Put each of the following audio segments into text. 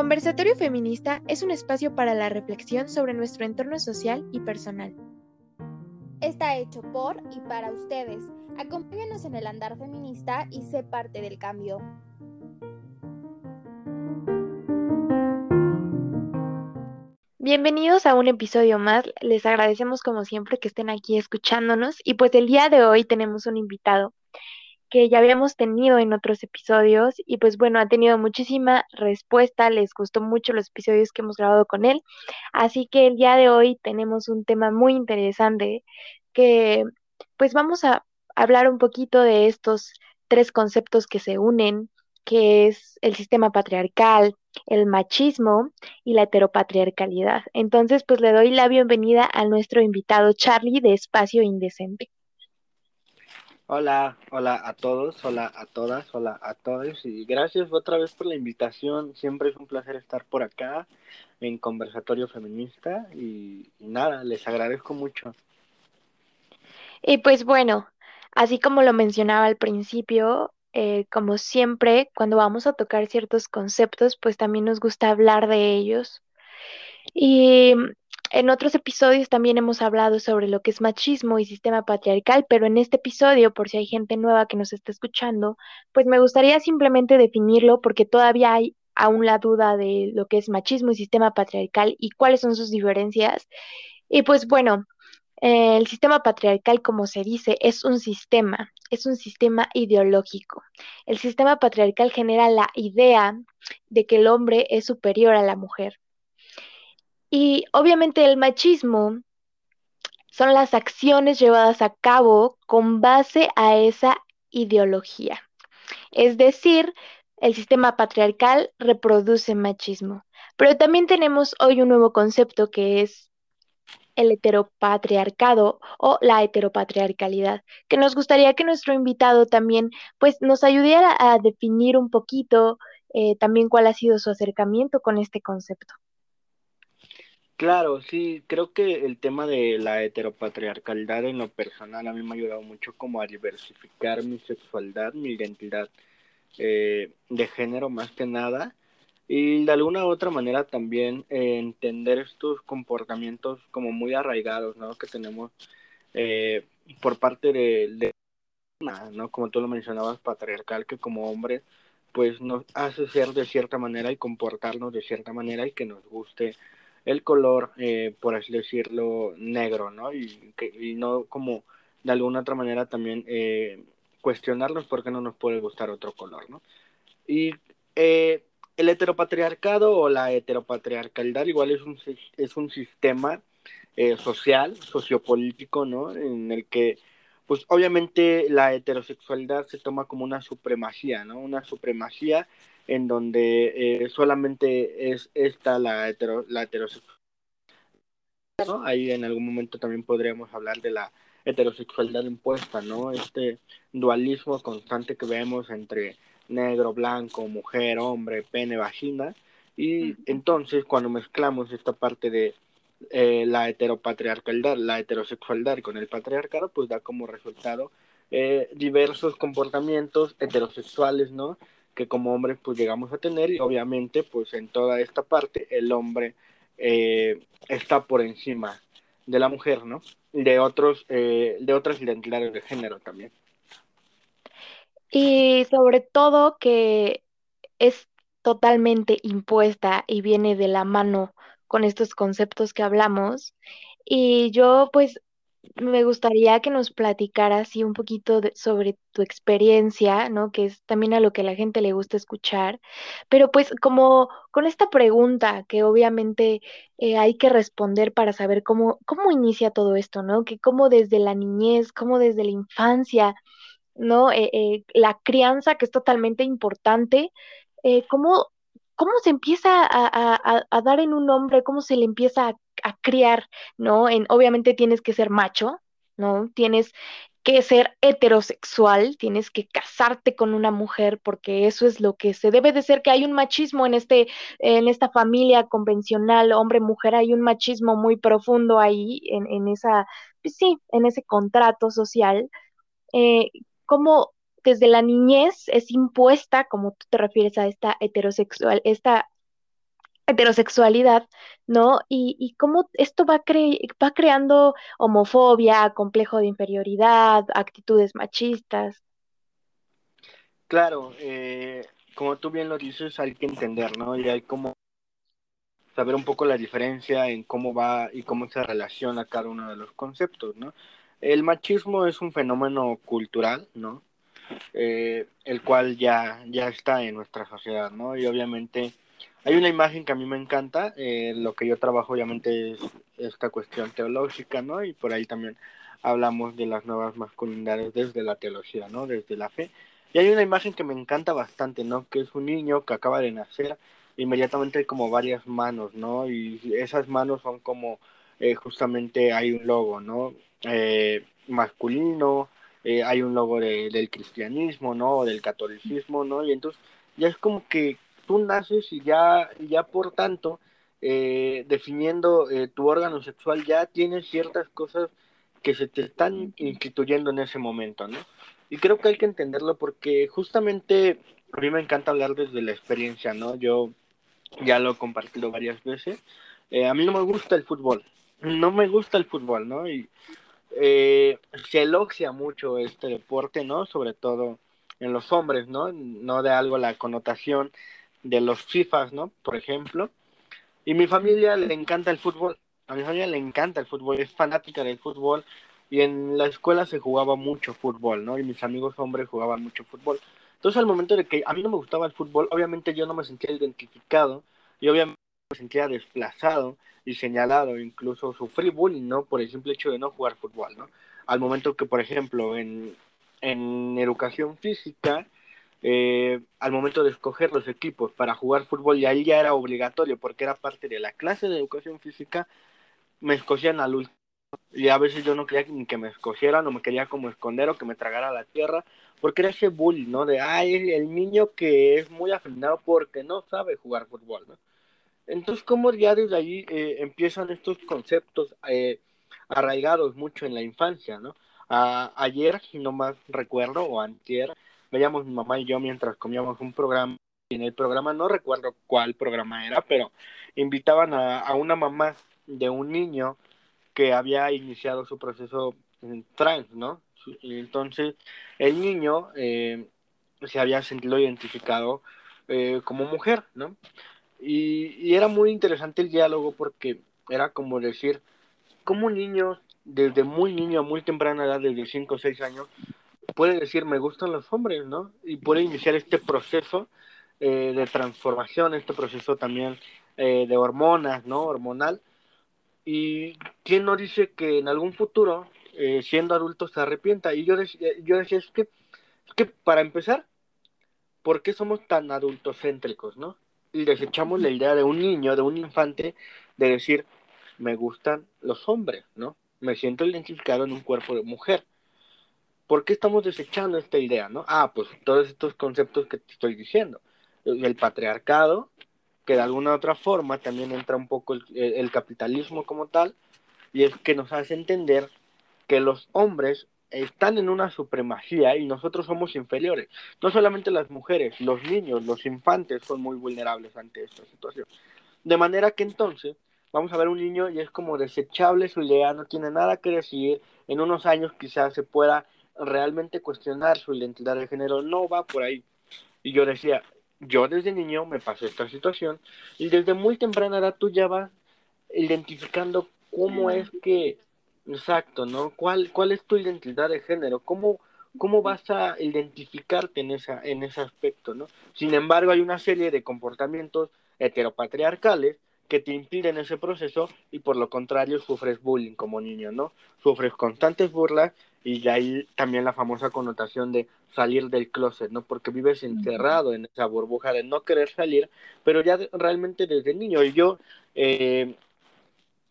Conversatorio Feminista es un espacio para la reflexión sobre nuestro entorno social y personal. Está hecho por y para ustedes. Acompáñanos en el andar feminista y sé parte del cambio. Bienvenidos a un episodio más. Les agradecemos como siempre que estén aquí escuchándonos y pues el día de hoy tenemos un invitado que ya habíamos tenido en otros episodios y pues bueno, ha tenido muchísima respuesta, les gustó mucho los episodios que hemos grabado con él, así que el día de hoy tenemos un tema muy interesante que pues vamos a hablar un poquito de estos tres conceptos que se unen, que es el sistema patriarcal, el machismo y la heteropatriarcalidad. Entonces, pues le doy la bienvenida a nuestro invitado Charlie de Espacio Indecente. Hola, hola a todos, hola a todas, hola a todos y gracias otra vez por la invitación. Siempre es un placer estar por acá en Conversatorio Feminista y, nada, les agradezco mucho. Y pues bueno, así como lo mencionaba al principio, eh, como siempre, cuando vamos a tocar ciertos conceptos, pues también nos gusta hablar de ellos. Y en otros episodios también hemos hablado sobre lo que es machismo y sistema patriarcal, pero en este episodio, por si hay gente nueva que nos está escuchando, pues me gustaría simplemente definirlo porque todavía hay aún la duda de lo que es machismo y sistema patriarcal y cuáles son sus diferencias. Y pues bueno, el sistema patriarcal, como se dice, es un sistema, es un sistema ideológico. El sistema patriarcal genera la idea de que el hombre es superior a la mujer y obviamente el machismo son las acciones llevadas a cabo con base a esa ideología. Es decir, el sistema patriarcal reproduce machismo. Pero también tenemos hoy un nuevo concepto que es el heteropatriarcado o la heteropatriarcalidad, que nos gustaría que nuestro invitado también pues nos ayudara a definir un poquito eh, también cuál ha sido su acercamiento con este concepto. Claro, sí, creo que el tema de la heteropatriarcalidad en lo personal a mí me ha ayudado mucho como a diversificar mi sexualidad, mi identidad eh, de género más que nada y de alguna u otra manera también eh, entender estos comportamientos como muy arraigados, ¿no? Que tenemos eh, por parte de, de, ¿no? Como tú lo mencionabas, patriarcal, que como hombre pues nos hace ser de cierta manera y comportarnos de cierta manera y que nos guste el color, eh, por así decirlo, negro, ¿no? Y, que, y no como de alguna otra manera también eh, cuestionarnos por qué no nos puede gustar otro color, ¿no? Y eh, el heteropatriarcado o la heteropatriarcalidad igual es un, es un sistema social, sociopolítico, ¿no? En el que, pues obviamente la heterosexualidad se toma como una supremacía, ¿no? Una supremacía en donde eh, solamente es esta la, hetero, la heterosexualidad. ¿no? Ahí en algún momento también podríamos hablar de la heterosexualidad impuesta, ¿no? Este dualismo constante que vemos entre negro, blanco, mujer, hombre, pene, vagina. Y entonces cuando mezclamos esta parte de eh, la heteropatriarcalidad, la heterosexualidad con el patriarcado, pues da como resultado eh, diversos comportamientos heterosexuales, ¿no? Que como hombres pues llegamos a tener y obviamente pues en toda esta parte el hombre eh, está por encima de la mujer, ¿no? De otros, eh, de otras identidades de género también. Y sobre todo que es totalmente impuesta y viene de la mano con estos conceptos que hablamos. Y yo pues me gustaría que nos platicaras así un poquito sobre tu experiencia, ¿no? Que es también a lo que la gente le gusta escuchar, pero pues como con esta pregunta que obviamente eh, hay que responder para saber cómo, cómo inicia todo esto, ¿no? Que cómo desde la niñez, cómo desde la infancia, ¿no? Eh, eh, la crianza que es totalmente importante, cómo, cómo se empieza a, dar en un hombre, cómo se le empieza a criar, ¿no? En, obviamente tienes que ser macho, ¿no? Tienes que ser heterosexual, tienes que casarte con una mujer porque eso es lo que se debe de ser, que hay un machismo en este, en esta familia convencional, hombre-mujer, hay un machismo muy profundo ahí, en, en esa, pues sí, en ese contrato social, eh, como desde la niñez es impuesta, como tú te refieres a esta heterosexual, esta heterosexualidad, ¿no? Y, y cómo esto va, cre va creando homofobia, complejo de inferioridad, actitudes machistas. Claro, eh, como tú bien lo dices, hay que entender, ¿no? Y hay como saber un poco la diferencia en cómo va y cómo se relaciona cada uno de los conceptos, ¿no? El machismo es un fenómeno cultural, ¿no? Eh, el cual ya, ya está en nuestra sociedad, ¿no? Y obviamente hay una imagen que a mí me encanta, eh, lo que yo trabajo obviamente es esta cuestión teológica, ¿no? Y por ahí también hablamos de las nuevas masculinidades desde la teología, ¿no? Desde la fe. Y hay una imagen que me encanta bastante, ¿no? Que es un niño que acaba de nacer, inmediatamente hay como varias manos, ¿no? Y esas manos son como, eh, justamente hay un logo, ¿no? Masculino, eh, hay un logo de, del cristianismo, ¿no? O del catolicismo, ¿no? Y entonces ya es como que tú naces y ya, ya por tanto, eh, definiendo eh, tu órgano sexual, ya tienes ciertas cosas que se te están instituyendo en ese momento, ¿no? Y creo que hay que entenderlo porque justamente a mí me encanta hablar desde la experiencia, ¿no? Yo ya lo he compartido varias veces. Eh, a mí no me gusta el fútbol, no me gusta el fútbol, ¿no? Y eh, se elogia mucho este deporte, ¿no? Sobre todo en los hombres, ¿no? No de algo la connotación de los FIFAs, ¿no? Por ejemplo. Y mi familia le encanta el fútbol. A mi familia le encanta el fútbol, es fanática del fútbol. Y en la escuela se jugaba mucho fútbol, ¿no? Y mis amigos hombres jugaban mucho fútbol. Entonces, al momento de que a mí no me gustaba el fútbol, obviamente yo no me sentía identificado y obviamente me sentía desplazado y señalado, incluso sufrí bullying, ¿no? Por el simple hecho de no jugar fútbol, ¿no? Al momento que, por ejemplo, en, en educación física, eh, al momento de escoger los equipos para jugar fútbol, y ahí ya era obligatorio porque era parte de la clase de educación física, me escogían al último. Y a veces yo no quería ni que me escogieran, o me quería como esconder o que me tragara la tierra, porque era ese bullying, ¿no? De, ay, el niño que es muy afeminado porque no sabe jugar fútbol, ¿no? Entonces, como ya desde ahí eh, empiezan estos conceptos eh, arraigados mucho en la infancia, ¿no? A, ayer, si no más recuerdo, o antier, veíamos mi mamá y yo mientras comíamos un programa, y en el programa no recuerdo cuál programa era, pero invitaban a, una mamá de un niño que había iniciado su proceso trans, ¿no? Y entonces el niño eh, se había sentido identificado eh, como mujer, ¿no? Y, y, era muy interesante el diálogo porque era como decir, como un niño, desde muy niño a muy temprana edad, desde 5 o 6 años, puede decir, me gustan los hombres, ¿no? Y puede iniciar este proceso eh, de transformación, este proceso también eh, de hormonas, ¿no? Hormonal. Y quién no dice que en algún futuro, eh, siendo adulto, se arrepienta. Y yo, decía, yo decía, es que, es que para empezar, ¿por qué somos tan adultocéntricos, no? Desechamos la idea de un niño, de un infante, de decir, me gustan los hombres, ¿no? Me siento identificado en un cuerpo de mujer. ¿Por qué estamos desechando esta idea, no? Ah, pues todos estos conceptos que te estoy diciendo. El patriarcado, que de alguna otra forma también entra un poco el, el capitalismo como tal, y es que nos hace entender que los hombres están en una supremacía y nosotros somos inferiores. No solamente las mujeres, los niños, los infantes son muy vulnerables ante esta situación. De manera que entonces vamos a ver un niño y es como desechable su idea, no tiene nada que decir, en unos años quizás se pueda realmente cuestionar su identidad de género, no va por ahí. Y yo decía, yo desde niño me pasé esta situación y desde muy temprana edad tú ya vas identificando cómo es que Exacto, ¿no? ¿Cuál, cuál es tu identidad de género? ¿Cómo, cómo vas a identificarte en, esa, en ese aspecto, ¿no? Sin embargo, hay una serie de comportamientos heteropatriarcales que te impiden ese proceso y por lo contrario sufres bullying como niño, ¿no? Sufres constantes burlas y de ahí también la famosa connotación de salir del closet, ¿no? Porque vives encerrado en esa burbuja de no querer salir, pero ya realmente desde niño. Y yo, eh,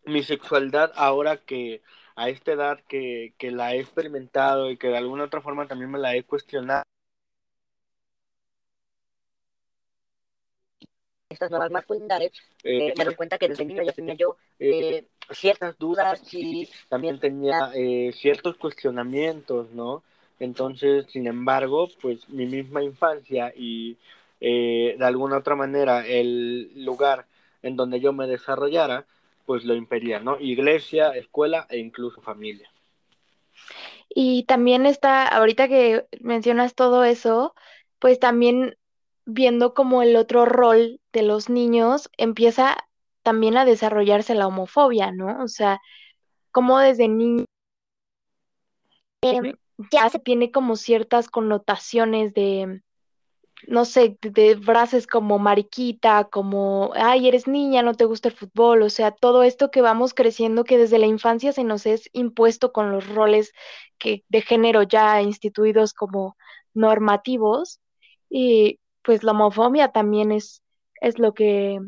mi sexualidad ahora que a esta edad que, que la he experimentado y que de alguna otra forma también me la he cuestionado. estas nuevas masculinidades, eh, me doy cuenta que desde niño ya tenía yo eh, ciertas dudas y también tenía eh, ciertos cuestionamientos, ¿no? Entonces, sin embargo, pues mi misma infancia y de alguna otra manera el lugar en donde yo me desarrollara, pues lo impedía, ¿no? Iglesia, escuela e incluso familia. Y también está, ahorita que mencionas todo eso, pues también viendo como el otro rol de los niños empieza también a desarrollarse la homofobia, ¿no? O sea, como desde niño em, ya se tiene como ciertas connotaciones de, no sé, de, frases como mariquita, como, ay, eres niña, no te gusta el fútbol, o sea, todo esto que vamos creciendo que desde la infancia se nos es impuesto con los roles que, de género ya instituidos como normativos, y pues la homofobia también es, es lo que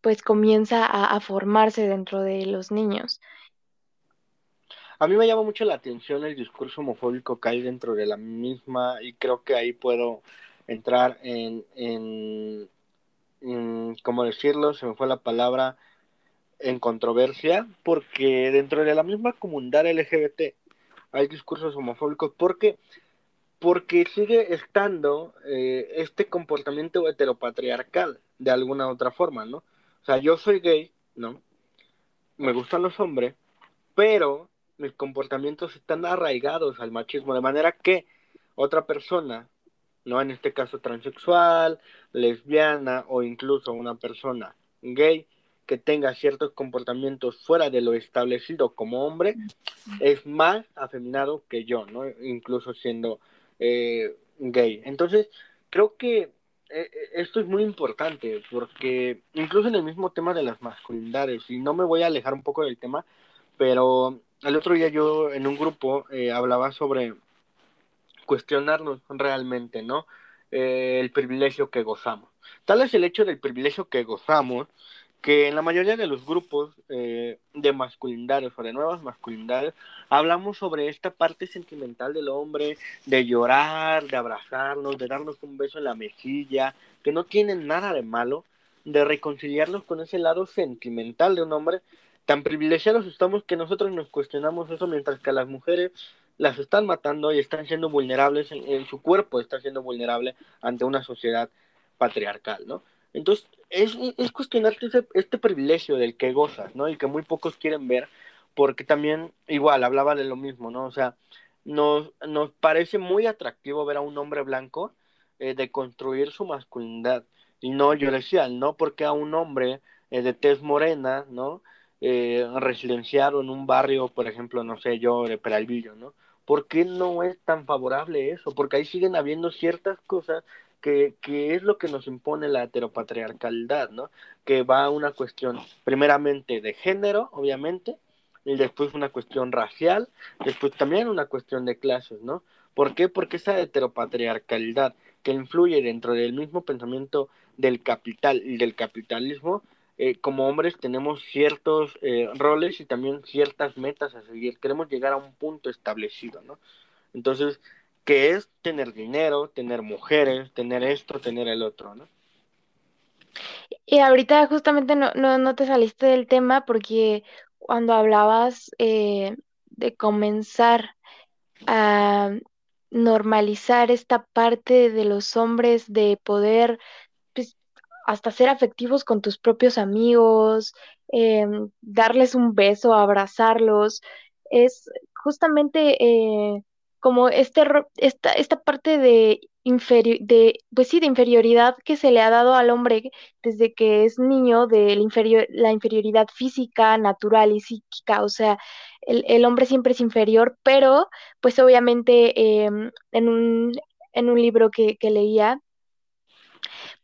pues comienza a, formarse dentro de los niños. A mí me llama mucho la atención el discurso homofóbico que hay dentro de la misma y creo que ahí puedo entrar en, en, ¿cómo decirlo? Se me fue la palabra, en controversia, porque dentro de la misma comunidad LGBT hay discursos homofóbicos, porque porque sigue estando eh, este comportamiento heteropatriarcal de alguna otra forma, ¿no? O sea, yo soy gay, ¿no? Me gustan los hombres, pero mis comportamientos están arraigados al machismo, de manera que otra persona, ¿no? En este caso transexual, lesbiana o incluso una persona gay que tenga ciertos comportamientos fuera de lo establecido como hombre, es más afeminado que yo, ¿no? Incluso siendo eh, gay. Entonces, creo que eh, eh, esto es muy importante porque incluso en el mismo tema de las masculinidades, y no me voy a alejar un poco del tema, pero el otro día yo en un grupo hablaba sobre cuestionarnos realmente, ¿no? el privilegio que gozamos. Tal es el hecho del privilegio que gozamos que en la mayoría de los grupos eh, de masculinidades o de nuevas masculinidades hablamos sobre esta parte sentimental del hombre, de llorar, de abrazarnos, de darnos un beso en la mejilla, que no tienen nada de malo, de reconciliarnos con ese lado sentimental de un hombre. Tan privilegiados estamos que nosotros nos cuestionamos eso mientras que a las mujeres las están matando y están siendo vulnerables, en su cuerpo está siendo vulnerable ante una sociedad patriarcal, ¿no? Entonces, es, es cuestionarte este privilegio del que gozas, ¿no? Y que muy pocos quieren ver, porque también, igual, hablaba de lo mismo, ¿no? O sea, nos, nos parece muy atractivo ver a un hombre blanco eh, de construir su masculinidad. Y no, yo decía, no porque a un hombre eh, de tez morena, ¿no? Eh, residenciado en un barrio, por ejemplo, no sé, yo de Peralvillo, ¿no? ¿Por qué no es tan favorable eso? Porque ahí siguen habiendo ciertas cosas que, es lo que nos impone la heteropatriarcalidad, ¿no? Que va a una cuestión primeramente de género, obviamente, y después una cuestión racial, después también una cuestión de clases, ¿no? ¿Por qué? Porque esa heteropatriarcalidad que influye dentro del mismo pensamiento del capital y del capitalismo, eh, como hombres tenemos ciertos eh, roles y también ciertas metas a seguir. Queremos llegar a un punto establecido, ¿no? Entonces, que es tener dinero, tener mujeres, tener esto, tener el otro, ¿no? Y ahorita justamente no, no, no te saliste del tema porque cuando hablabas eh, de comenzar a normalizar esta parte de los hombres de poder hasta ser afectivos con tus propios amigos, em, darles un beso, abrazarlos, es justamente eh, como este, esta, esta parte de, de, pues sí, de inferioridad que se le ha dado al hombre desde que es niño, de la, inferior, la inferioridad física, natural y psíquica, o sea, el, hombre siempre es inferior, pero pues obviamente em, en, un, en un libro que, leía,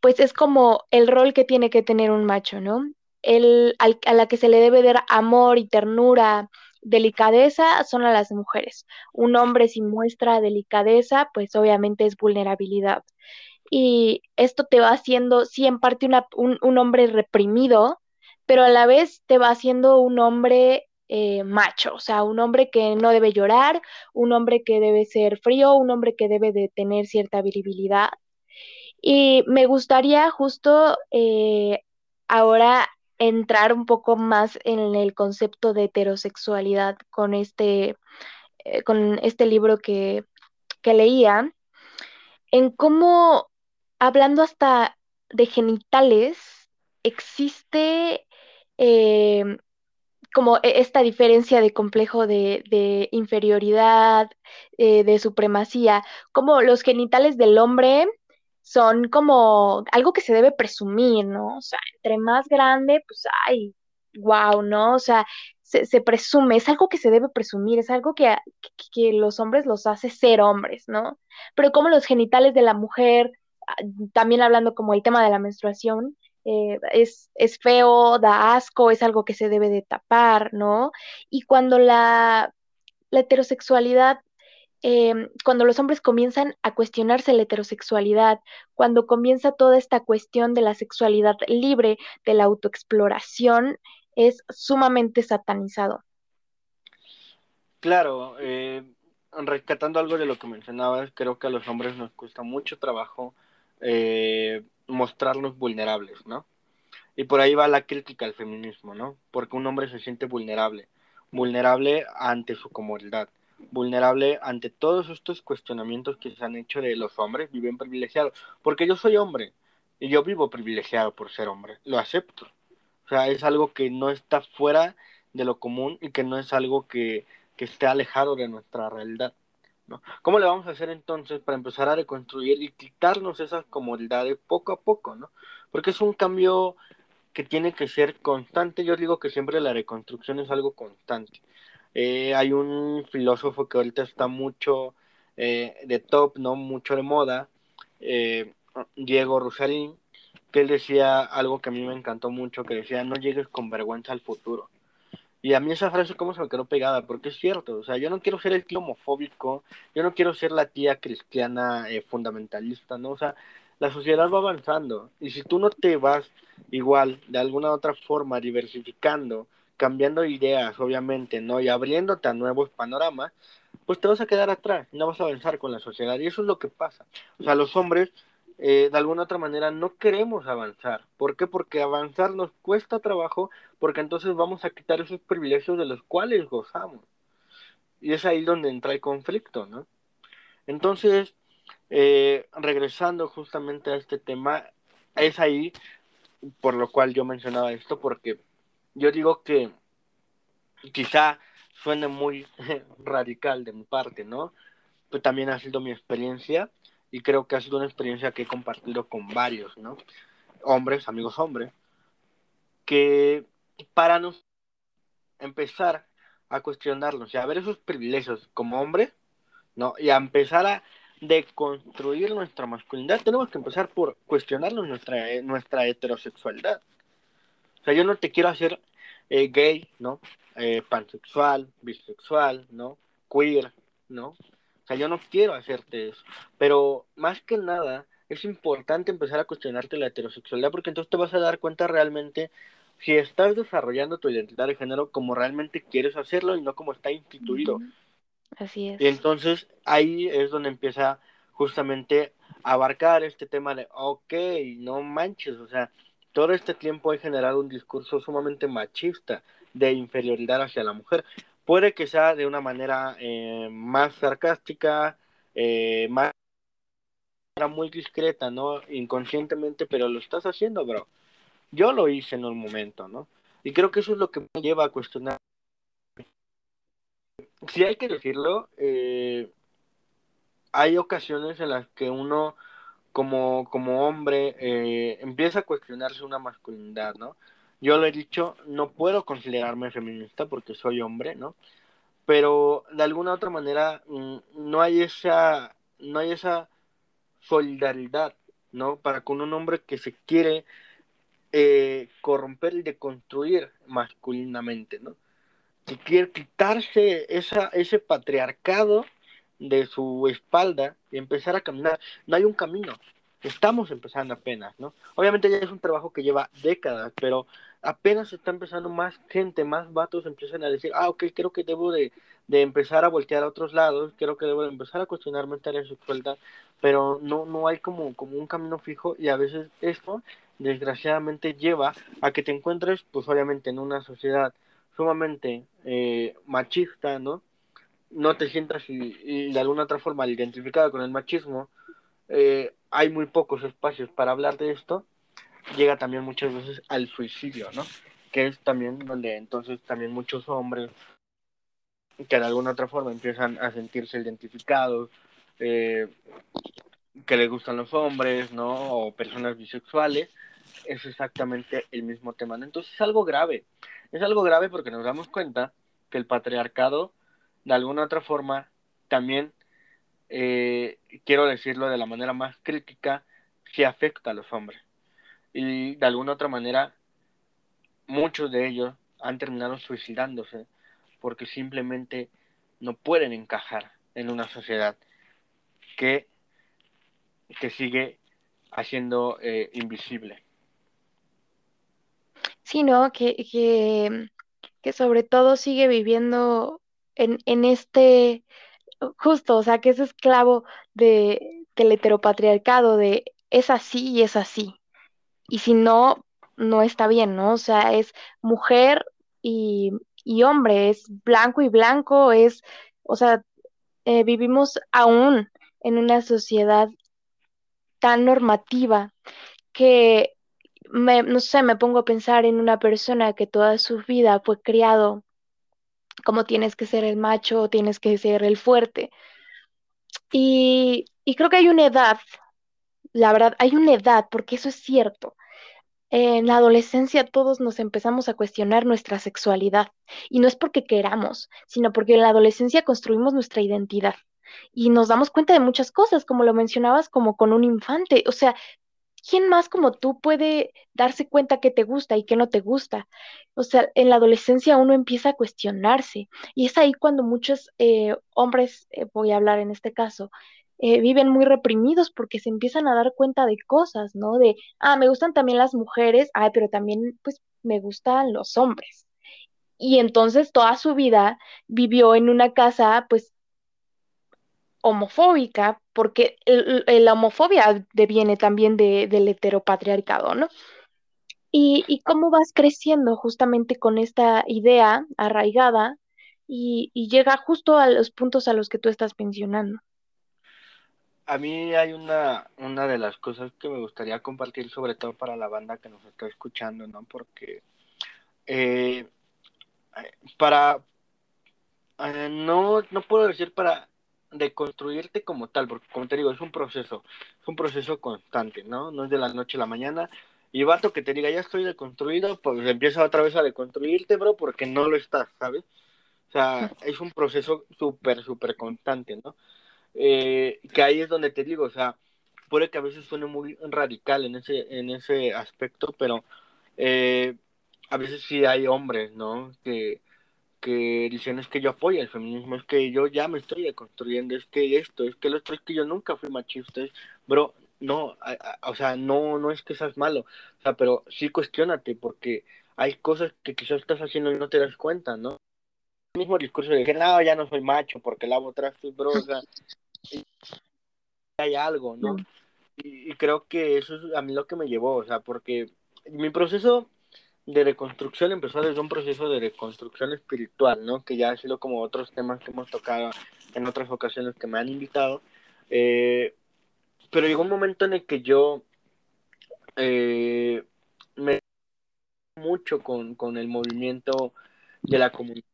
pues es como el rol que tiene que tener un macho, ¿no? El, a la que se le debe dar amor y ternura, delicadeza son a las mujeres. Un hombre si muestra delicadeza, pues obviamente es vulnerabilidad. Y esto te va haciendo, sí, en parte un, hombre reprimido, pero a la vez te va haciendo un hombre eh, macho, o sea, un hombre que no debe llorar, un hombre que debe ser frío, un hombre que debe de tener cierta virilidad. Y me gustaría justo eh, ahora entrar un poco más en el concepto de heterosexualidad con este, eh, con este libro que, que leía, en cómo, hablando hasta de genitales, existe eh, como e, esta diferencia de complejo de, inferioridad, eh, de supremacía, como los genitales del hombre son como algo que se debe presumir, ¿no? O sea, entre más grande, pues, ay, wow, ¿no? O sea, se, presume, es algo que se debe presumir, es algo que, que, los hombres los hace ser hombres, ¿no? Pero como los genitales de la mujer, ah, también hablando como el tema de la menstruación, eh, es, es, feo, da asco, es algo que se debe de tapar, ¿no? Y cuando la, la heterosexualidad, em, cuando los hombres comienzan a cuestionarse la heterosexualidad, cuando comienza toda esta cuestión de la sexualidad libre, de la autoexploración, es sumamente satanizado. Claro, eh, rescatando algo de lo que mencionabas, creo que a los hombres nos cuesta mucho trabajo eh, mostrarnos vulnerables, ¿no? Y por ahí va la crítica al feminismo, ¿no? Porque un hombre se siente vulnerable, vulnerable ante su comodidad, vulnerable ante todos estos cuestionamientos que se han hecho de los hombres viven privilegiados, porque yo soy hombre y yo vivo privilegiado por ser hombre, lo acepto. O sea, es algo que no está fuera de lo común y que no es algo que, que esté alejado de nuestra realidad. ¿Cómo le vamos a hacer entonces para empezar a reconstruir y quitarnos esas comodidades poco a poco, ¿no? Porque es un cambio que tiene que ser constante. Yo digo que siempre la reconstrucción es algo constante. Eh, hay un filósofo que ahorita está mucho eh, de top, ¿no? Mucho de moda, eh, Diego Rosalín, que él decía algo que a mí me encantó mucho, que decía, no llegues con vergüenza al futuro. Y a mí esa frase como se me quedó pegada, porque es cierto, o sea, yo no quiero ser el tío homofóbico, yo no quiero ser la tía cristiana eh, fundamentalista, ¿no? O sea, la sociedad va avanzando y si tú no te vas igual, de alguna otra forma, diversificando, cambiando ideas, obviamente, ¿no? Y abriéndote a nuevos panoramas, pues te vas a quedar atrás, no vas a avanzar con la sociedad y eso es lo que pasa. O sea, los hombres eh, de alguna otra manera no queremos avanzar. ¿Por qué? Porque avanzar nos cuesta trabajo, porque entonces vamos a quitar esos privilegios de los cuales gozamos. Y es ahí donde entra el conflicto, ¿no? Entonces, eh, regresando justamente a este tema, es ahí por lo cual yo mencionaba esto, porque yo digo que quizá suene muy radical de mi parte, ¿no? Pero también ha sido mi experiencia y creo que ha sido una experiencia que he compartido con varios, ¿no? Hombres, amigos hombres, que para nos empezar a cuestionarnos y a ver esos privilegios como hombre, ¿no? Y a empezar a deconstruir nuestra masculinidad, tenemos que empezar por cuestionarnos nuestra, eh, nuestra heterosexualidad. O sea, yo no te quiero hacer eh, gay, ¿no? Eh, pansexual, bisexual, ¿no? Queer, ¿no? sea, yo no quiero hacerte eso. Pero más que nada, es importante empezar a cuestionarte la heterosexualidad porque entonces te vas a dar cuenta realmente si estás desarrollando tu identidad de género como realmente quieres hacerlo y no como está instituido. Así es. Y entonces ahí es donde empieza justamente a abarcar este tema de, ok, no manches, o sea, todo este tiempo he generado un discurso sumamente machista de inferioridad hacia la mujer. Puede que sea de una manera eh, más sarcástica, eh, más muy discreta, ¿no? Inconscientemente, pero lo estás haciendo, bro. Yo lo hice en un momento, ¿no? Y creo que eso es lo que me lleva a cuestionar. Si hay que decirlo, eh, hay ocasiones en las que uno, como, como hombre, eh, empieza a cuestionarse una masculinidad, ¿no? Yo lo he dicho, no puedo considerarme feminista porque soy hombre, ¿no? Pero de alguna otra manera mm, no hay esa, no hay esa solidaridad, ¿no? Para con un hombre que se quiere eh, corromper y deconstruir masculinamente, ¿no? Que quiere quitarse esa, ese patriarcado de su espalda y empezar a caminar. No hay un camino, estamos empezando apenas, ¿no? Obviamente ya es un trabajo que lleva décadas, pero apenas está empezando más gente, más vatos empiezan a decir, ah, ok, creo que debo de, empezar a voltear a otros lados, creo que debo de empezar a cuestionarme en sexualidad, pero no, no hay como, como un camino fijo y a veces esto desgraciadamente lleva a que te encuentres, pues obviamente en una sociedad sumamente eh, machista, ¿no? No te sientas y, de alguna otra forma identificada con el machismo, eh, hay muy pocos espacios para hablar de esto llega también muchas veces al suicidio, ¿no? Que es también donde entonces también muchos hombres que de alguna otra forma empiezan a sentirse identificados, eh, que les gustan los hombres, ¿no? O personas bisexuales, es exactamente el mismo tema. Entonces es algo grave. Es algo grave porque nos damos cuenta que el patriarcado, de alguna otra forma, también, eh, quiero decirlo de la manera más crítica, sí afecta a los hombres. Y de alguna otra manera, muchos de ellos han terminado suicidándose porque simplemente no pueden encajar en una sociedad que, que sigue haciendo eh, invisible. Sí, ¿no? Que, que, sobre todo sigue viviendo en, en este, justo, o sea, que es esclavo de, del heteropatriarcado, de es así y es así. Y si no, no está bien, ¿no? O sea, es mujer y, y hombre, es blanco y blanco, es, o sea, eh, vivimos aún en una sociedad tan normativa que, me, no sé, me pongo a pensar en una persona que toda su vida fue criado como tienes que ser el macho, tienes que ser el fuerte. Y, y creo que hay una edad, la verdad, hay una edad, porque eso es cierto, en la adolescencia todos nos empezamos a cuestionar nuestra sexualidad y no es porque queramos, sino porque en la adolescencia construimos nuestra identidad y nos damos cuenta de muchas cosas, como lo mencionabas, como con un infante. O sea, ¿quién más como tú puede darse cuenta que te gusta y que no te gusta? O sea, en la adolescencia uno empieza a cuestionarse y es ahí cuando muchos eh, hombres, eh, voy a hablar en este caso, eh, viven muy reprimidos porque se empiezan a dar cuenta de cosas, ¿no? De, ah, me gustan también las mujeres, ah, pero también, pues, me gustan los hombres. Y entonces toda su vida vivió en una casa, pues, homofóbica, porque la homofobia deviene también de, del heteropatriarcado, ¿no? Y, y, cómo vas creciendo justamente con esta idea arraigada y, y llega justo a los puntos a los que tú estás mencionando a mí hay una, una de las cosas que me gustaría compartir, sobre todo para la banda que nos está escuchando, ¿no? Porque eh, para, eh, no, no puedo decir para deconstruirte como tal, porque como te digo, es un proceso, es un proceso constante, ¿no? No es de la noche a la mañana. Y vato que te diga, ya estoy deconstruido, pues empieza otra vez a deconstruirte, bro, porque no lo estás, ¿sabes? O sea, es un proceso súper, súper constante, ¿no? eh, que ahí es donde te digo, o sea, puede que a veces suene muy radical en ese, en ese aspecto, pero eh, a veces sí hay hombres, ¿no? Que, que dicen es que yo apoyo el feminismo, es que yo ya me estoy deconstruyendo, es que esto, es que lo otro, es que yo nunca fui machista, bro, no, o sea, no, no es que seas malo, o sea, pero sí cuestionate, porque hay cosas que quizás estás haciendo y no te das cuenta, ¿no? El mismo discurso de que no, ya no soy macho porque lavo trastes, bro, o sea, hay algo, ¿no? Y, creo que eso es a mí lo que me llevó, o sea, porque mi proceso de reconstrucción empezó desde un proceso de reconstrucción espiritual, ¿no? Que ya ha sido como otros temas que hemos tocado en otras ocasiones que me han invitado. Eh, pero llegó un momento en el que yo eh, me mucho con, con el movimiento de la comunidad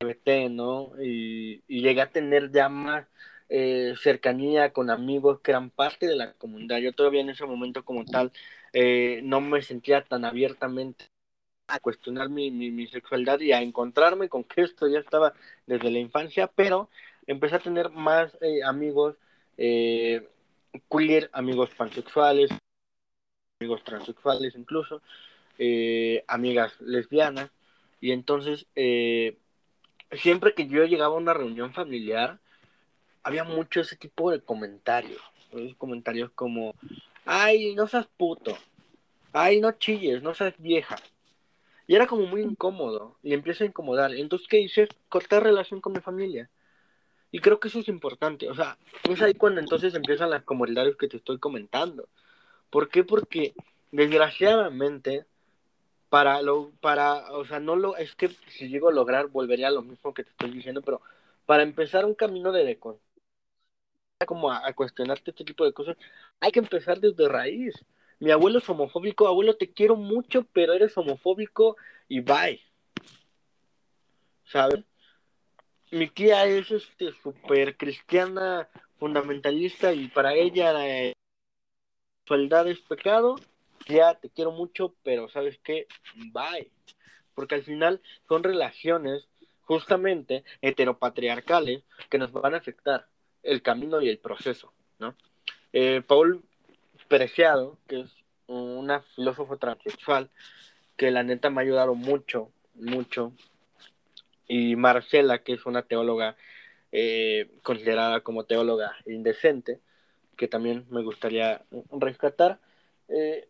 LGBT, ¿no? Y, y llegué a tener ya más eh, cercanía con amigos que eran parte de la comunidad. Yo todavía en ese momento como tal eh, no me sentía tan abiertamente a cuestionar mi, mi, sexualidad y a encontrarme con que esto ya estaba desde la infancia, pero empecé a tener más eh, amigos queer, amigos pansexuales, amigos transexuales incluso, amigas lesbianas, y entonces siempre que yo llegaba a una reunión familiar, había mucho ese tipo de comentarios. Comentarios como, ay, no seas puto, ay, no chilles, no seas vieja. Y era como muy incómodo, y empieza a incomodar. Entonces, ¿qué dices? Cortar relación con mi familia. Y creo que eso es importante. O sea, es ahí cuando entonces empiezan las comodidades que te estoy comentando. ¿Por qué? Porque desgraciadamente, para lo, para, o sea, no lo, es que si llego a lograr, volvería a lo mismo que te estoy diciendo, pero para empezar un camino de como a, cuestionarte este tipo de cosas, hay que empezar desde raíz. Mi abuelo es homofóbico, abuelo te quiero mucho, pero eres homofóbico y bye. ¿Sabes? Mi tía es este súper cristiana, fundamentalista y para ella la sexualidad es pecado. Ya te quiero mucho, pero ¿sabes qué? Bye. Porque al final son relaciones justamente heteropatriarcales que nos van a afectar el camino y el proceso, ¿no? Eh, Paul Preciado, que es una filósofo transexual, que la neta me ha ayudado mucho, mucho, y Marcela, que es una teóloga eh, considerada como teóloga indecente, que también me gustaría rescatar, eh,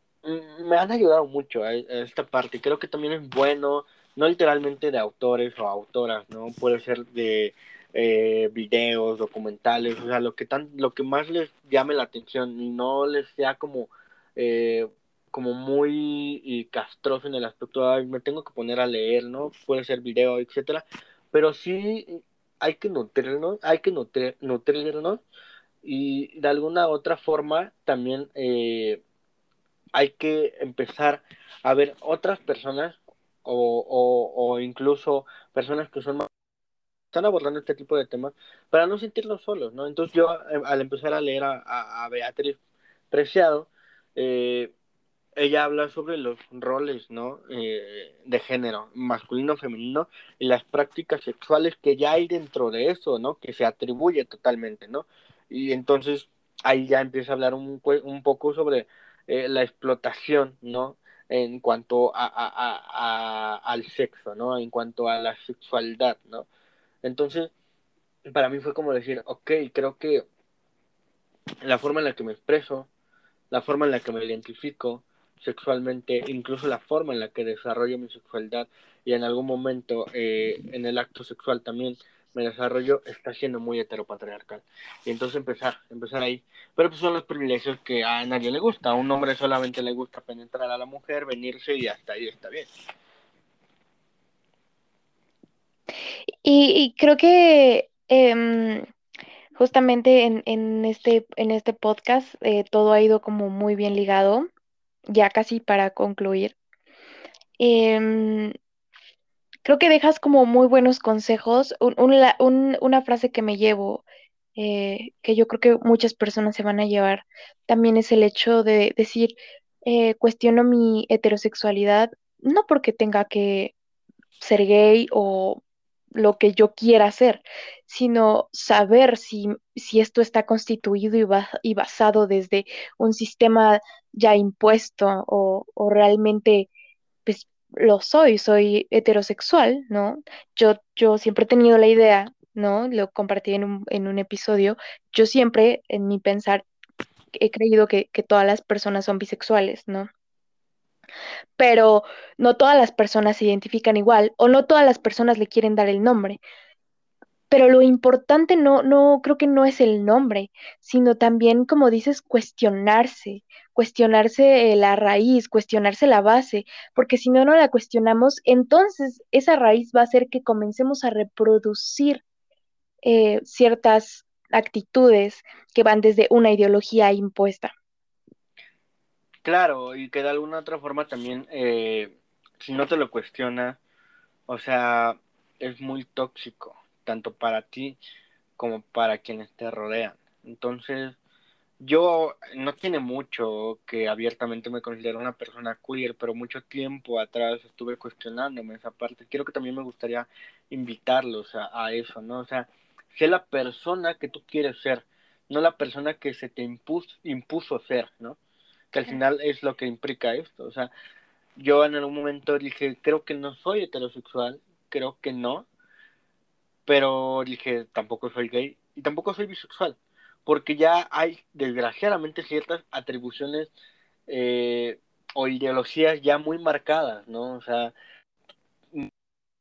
me han ayudado mucho a, esta parte. Creo que también es bueno, no literalmente de autores o autoras, ¿no? Puede ser de eh, videos, documentales, o sea, lo que, tan, lo que más les llame la atención y no les sea como, eh, como muy castroso en el aspecto de, me tengo que poner a leer, ¿no? Puede ser video, etcétera, pero sí hay que nutrirnos, hay que nutrir, nutrirnos y de alguna otra forma también eh, hay que empezar a ver otras personas o, o, o incluso personas que son más están abordando este tipo de temas para no sentirnos solos, ¿no? Entonces yo eh, al empezar a leer a, Beatriz Preciado, eh, ella habla sobre los roles, ¿no? Eh, de género, masculino, femenino, y las prácticas sexuales que ya hay dentro de eso, ¿no? Que se atribuye totalmente, ¿no? Y entonces ahí ya empieza a hablar un, un poco sobre la explotación, ¿no? En cuanto a, a, al sexo, ¿no? En cuanto a la sexualidad, ¿no? Entonces, para mí fue como decir, ok, creo que la forma en la que me expreso, la forma en la que me identifico sexualmente, incluso la forma en la que desarrollo mi sexualidad y en algún momento eh, en el acto sexual también me desarrollo, está siendo muy heteropatriarcal. Y entonces empezar, empezar ahí. Pero pues son los privilegios que a nadie le gusta. A un hombre solamente le gusta penetrar a la mujer, venirse y hasta ahí está bien. Y, creo que em, justamente en, este, en este podcast eh, todo ha ido como muy bien ligado, ya casi para concluir. Em, creo que dejas como muy buenos consejos. una frase que me llevo, eh, que yo creo que muchas personas se van a llevar, también es el hecho de decir, eh, cuestiono mi heterosexualidad, no porque tenga que ser gay o lo que yo quiera hacer, sino saber si, si esto está constituido y, y, basado desde un sistema ya impuesto o, o, realmente pues lo soy, soy heterosexual, ¿no? Yo, yo siempre he tenido la idea, ¿no? Lo compartí en un, en un episodio, yo siempre en mi pensar he creído que, que todas las personas son bisexuales, ¿no? Pero no todas las personas se identifican igual o no todas las personas le quieren dar el nombre. Pero lo importante no, no, creo que no es el nombre, sino también, como dices, cuestionarse, cuestionarse la raíz, cuestionarse la base, porque si no, no la cuestionamos, entonces esa raíz va a hacer que comencemos a reproducir eh, ciertas actitudes que van desde una ideología impuesta. Claro, y que de alguna otra forma también, eh, si no te lo cuestiona, o sea, es muy tóxico, tanto para ti como para quienes te rodean. Entonces, yo no tiene mucho que abiertamente me considero una persona queer, pero mucho tiempo atrás estuve cuestionándome esa parte. Quiero que también me gustaría invitarlos a, eso, ¿no? O sea, sé la persona que tú quieres ser, no la persona que se te impuso, impuso ser, ¿no? Que al final es lo que implica esto. O sea, yo en algún momento dije, creo que no soy heterosexual, creo que no, pero dije, tampoco soy gay y tampoco soy bisexual, porque ya hay desgraciadamente ciertas atribuciones eh, o ideologías ya muy marcadas, ¿no? O sea,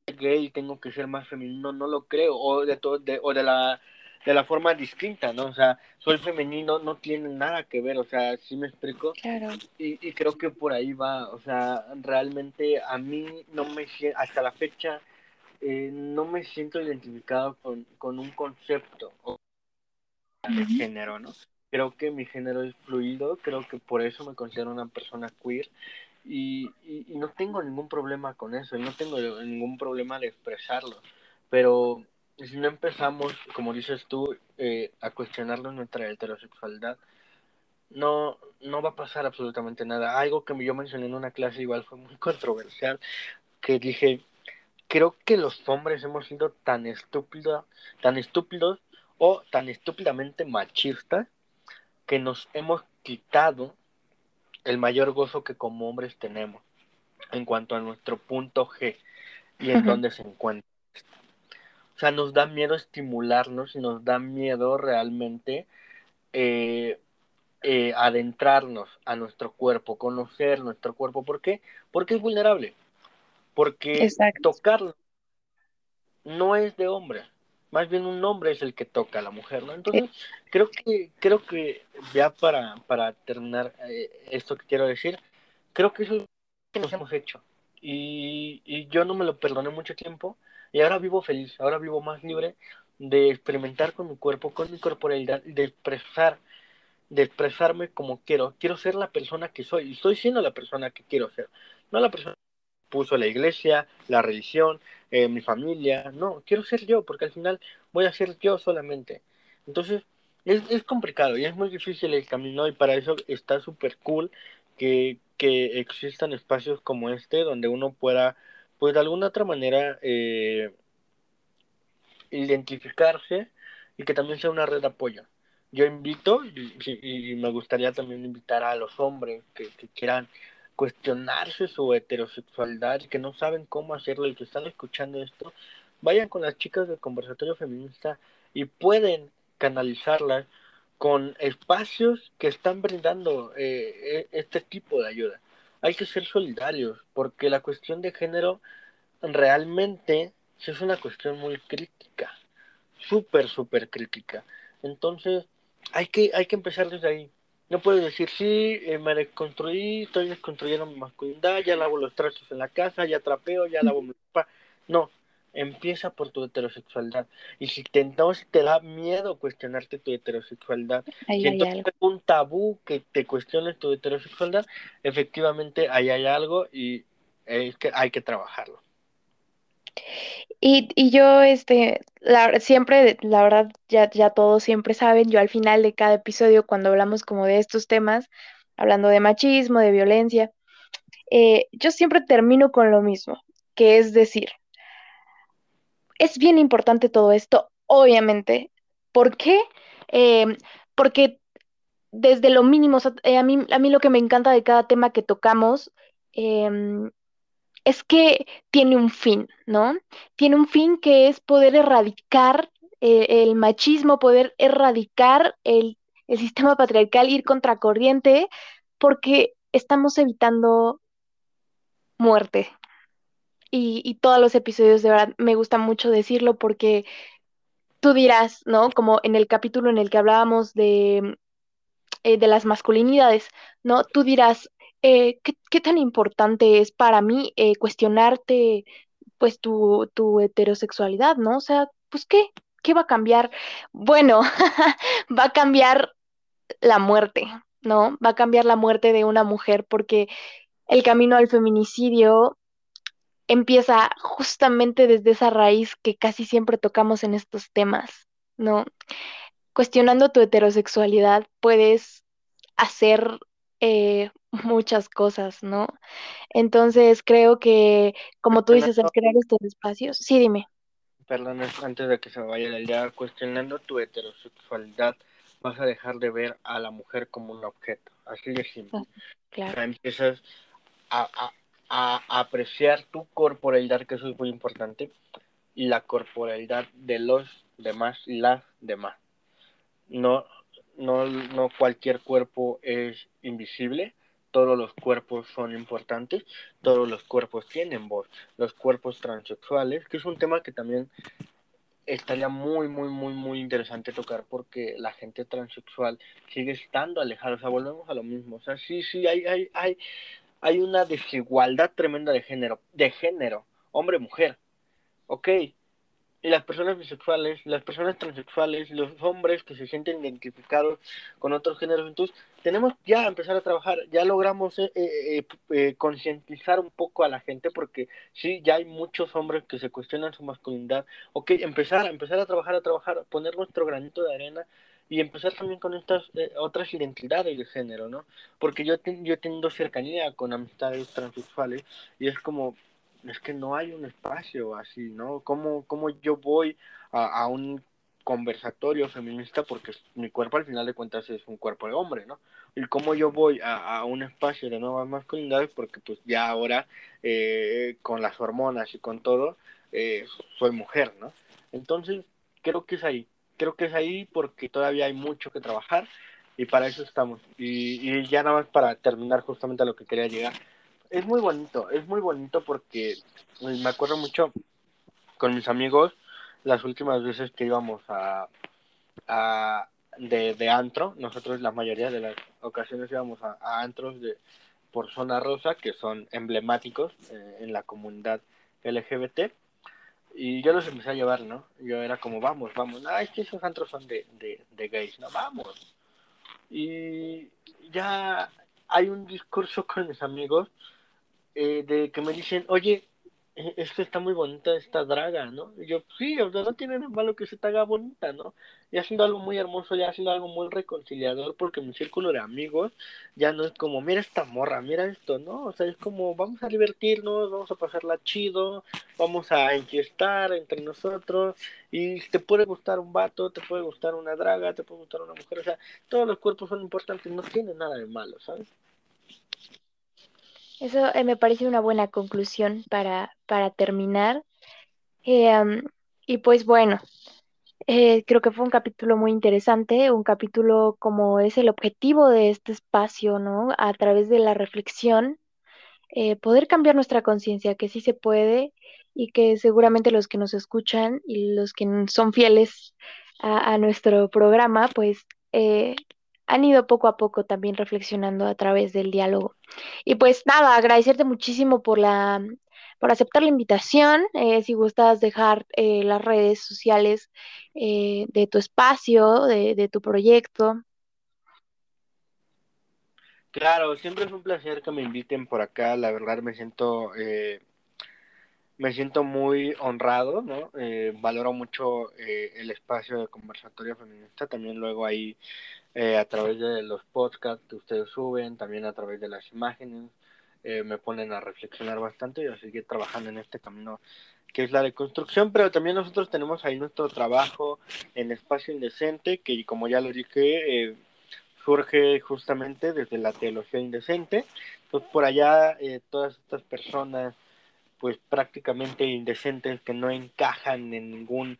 gay tengo que ser más femenino, no lo creo, o de, todo, de, o de la de la forma distinta, ¿no? O sea, soy femenino, no tiene nada que ver, o sea, ¿sí me explico? Claro. Y, y creo que por ahí va, o sea, realmente a mí no me hasta la fecha eh, no me siento identificado con, con un concepto de género, ¿no? creo que mi género es fluido, creo que por eso me considero una persona queer y, y, no tengo ningún problema con eso, no tengo ningún problema de expresarlo, pero si no empezamos, como dices tú, eh, a cuestionarlo nuestra heterosexualidad, no, no va a pasar absolutamente nada. Algo que yo mencioné en una clase igual fue muy controversial, que dije, creo que los hombres hemos sido tan estúpidos, tan estúpidos o tan estúpidamente machistas que nos hemos quitado el mayor gozo que como hombres tenemos en cuanto a nuestro punto G y en dónde se encuentra. O sea, nos da miedo estimularnos y nos da miedo realmente eh, eh, adentrarnos a nuestro cuerpo, conocer nuestro cuerpo. ¿Por qué? Porque es vulnerable. Porque tocarlo no es de hombre. Más bien un hombre es el que toca a la mujer, ¿no? Entonces, creo que, creo que ya para, para terminar eh, esto que quiero decir, creo que eso es lo que nos hemos hecho. Y, y yo no me lo perdoné mucho tiempo y ahora vivo feliz, ahora vivo más libre de experimentar con mi cuerpo, con mi corporalidad, de expresar de expresarme como quiero. Quiero ser la persona que soy. Y estoy siendo la persona que quiero ser. No la persona que puso la iglesia, la religión, eh, mi familia. No, quiero ser yo, porque al final voy a ser yo solamente. Entonces, es, es complicado y es muy difícil el camino y para eso está súper cool que, que existan espacios como este donde uno pueda, pues de alguna otra manera, eh, identificarse y que también sea una red de apoyo yo invito y, me gustaría también invitar a los hombres que, quieran cuestionarse su heterosexualidad que no saben cómo hacerlo y que están escuchando esto, vayan con las chicas del conversatorio feminista y pueden canalizarlas con espacios que están brindando eh, e, este tipo de ayuda. Hay que ser solidarios porque la cuestión de género realmente es una cuestión muy crítica, súper, súper crítica. Entonces, hay que, hay que empezar desde ahí. No puedes decir, sí, eh, me desconstruí, estoy desconstruyendo mi masculinidad, ya lavo los trastos en la casa, ya trapeo, ya lavo mi ropa. No, empieza por tu heterosexualidad. Y si te, te da miedo cuestionarte tu heterosexualidad, si entonces es un tabú que te cuestiones tu heterosexualidad, efectivamente ahí hay algo y es que hay que trabajarlo. Y, y yo, este, la, siempre, la verdad, ya, ya todos siempre saben, yo al final de cada episodio, cuando hablamos como de estos temas, hablando de machismo, de violencia, eh, yo siempre termino con lo mismo, que es decir, es bien importante todo esto, obviamente. ¿Por qué? Em, porque desde lo mínimo, eh, a, mí, a mí lo que me encanta de cada tema que tocamos eh, es que tiene un fin, ¿no? Tiene un fin que es poder erradicar eh, el machismo, poder erradicar el, sistema patriarcal, ir contracorriente, porque estamos evitando muerte. Y, todos los episodios, de verdad, me gusta mucho decirlo porque tú dirás, ¿no? Como en el capítulo en el que hablábamos de, eh, de las masculinidades, ¿no? Tú dirás, eh, ¿qué, tan importante es para mí eh, cuestionarte pues tu, tu heterosexualidad, ¿no? O sea, pues ¿qué? ¿Qué va a cambiar? Bueno, va a cambiar la muerte, ¿no? Va a cambiar la muerte de una mujer porque el camino al feminicidio empieza justamente desde esa raíz que casi siempre tocamos en estos temas, ¿no? Cuestionando tu heterosexualidad puedes hacer eh, muchas cosas, ¿no? Entonces creo que, como tú dices, al crear estos espacios, sí, dime. Perdón, antes de que se me vaya la idea, cuestionando tu heterosexualidad, vas a dejar de ver a la mujer como un objeto, así de simple. Ah, claro. empiezas a, a, a apreciar tu corporalidad, que eso es muy importante, y la corporalidad de los demás y las demás. No, no, no cualquier cuerpo es invisible, todos los cuerpos son importantes, todos los cuerpos tienen voz, los cuerpos transexuales, que es un tema que también estaría muy, muy, muy, muy interesante tocar porque la gente transexual sigue estando alejada, o sea, volvemos a lo mismo, o sea, sí, sí, hay, hay, hay, hay una desigualdad tremenda de género, de género, hombre-mujer, ok, y las personas bisexuales, las personas transexuales, los hombres que se sienten identificados con otros géneros. Entonces, tenemos ya empezar a trabajar, ya logramos eh, eh, eh, concientizar un poco a la gente, porque sí, ya hay muchos hombres que se cuestionan su masculinidad. Ok, empezar, empezar a trabajar, a trabajar, poner nuestro granito de arena y empezar también con estas otras identidades de género, ¿no? Porque yo, yo he tenido cercanía con amistades transexuales y es como, es que no hay un espacio así, ¿no? ¿Cómo, cómo yo voy a, a, un conversatorio feminista? Porque mi cuerpo al final de cuentas es un cuerpo de hombre, ¿no? Y cómo yo voy a, a un espacio de nuevas masculinidades porque pues ya ahora eh, con las hormonas y con todo eh, soy mujer, ¿no? Entonces creo que es ahí, creo que es ahí porque todavía hay mucho que trabajar y para eso estamos. Y, y ya nada más para terminar justamente a lo que quería llegar. Es muy bonito, es muy bonito porque pues, me acuerdo mucho con mis amigos las últimas veces que íbamos a, a de, de, antro, nosotros la mayoría de las ocasiones íbamos a, antros de por zona rosa que son emblemáticos eh, en la comunidad LGBT y yo los empecé a llevar, ¿no? Yo era como, vamos, vamos, ah, es que esos antros son de, de, de gays, no, vamos. Y ya hay un discurso con mis amigos eh, de que me dicen, oye, eh, esto está muy bonita esta draga, ¿no? Y yo, sí, o sea, no tiene nada malo que se te haga bonita, ¿no? Y haciendo algo muy hermoso, ya haciendo algo muy reconciliador, porque mi círculo de amigos ya no es como, mira esta morra, mira esto, ¿no? O sea, es como, vamos a divertirnos, vamos a pasarla chido, vamos a enfiestar entre nosotros, y te puede gustar un vato, te puede gustar una draga, te puede gustar una mujer, o sea, todos los cuerpos son importantes, no tiene nada de malo, ¿sabes? Eso eh, me parece una buena conclusión para, para terminar. Eh, y pues bueno, eh, creo que fue un capítulo muy interesante, un capítulo como es el objetivo de este espacio, ¿no? A través de la reflexión, poder cambiar nuestra conciencia, que sí se puede y que seguramente los que nos escuchan y los que son fieles a, a nuestro programa, pues han ido poco a poco también reflexionando a través del diálogo. Y pues nada, agradecerte muchísimo por la por aceptar la invitación. Eh, si gustas dejar eh, las redes sociales eh, de tu espacio, de, de, tu proyecto. Claro, siempre es un placer que me inviten por acá. La verdad me siento me siento muy honrado, ¿no? valoro mucho el espacio de conversatorio feminista. También luego ahí eh, a través de los podcasts que ustedes suben, también a través de las imágenes, eh, me ponen a reflexionar bastante y a seguir trabajando en este camino que es la de construcción, pero también nosotros tenemos ahí nuestro trabajo en espacio indecente, que como ya lo dije, eh, surge justamente desde la teología indecente. Entonces por allá todas estas personas pues prácticamente indecentes que no encajan en ningún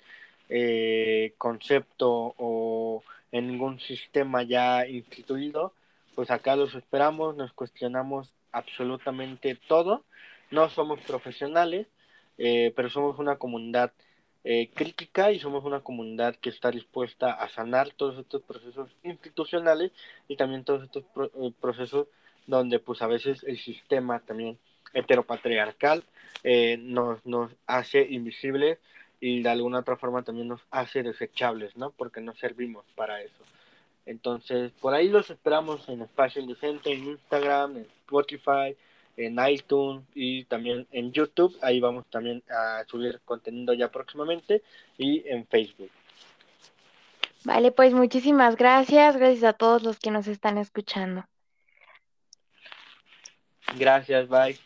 concepto o en ningún sistema ya instituido, pues acá los esperamos, nos cuestionamos absolutamente todo, no somos profesionales, eh, pero somos una comunidad eh, crítica y somos una comunidad que está dispuesta a sanar todos estos procesos institucionales y también todos estos eh, procesos donde pues a veces el sistema también heteropatriarcal eh, nos, nos hace invisibles y de alguna otra forma también nos hace desechables, ¿no? Porque no servimos para eso. Entonces, por ahí los esperamos en Espacio Indecente, en Instagram, en Spotify, en iTunes y también en YouTube. Ahí vamos también a subir contenido ya próximamente y en Facebook. Vale, pues muchísimas gracias. Gracias a todos los que nos están escuchando. Gracias, bye.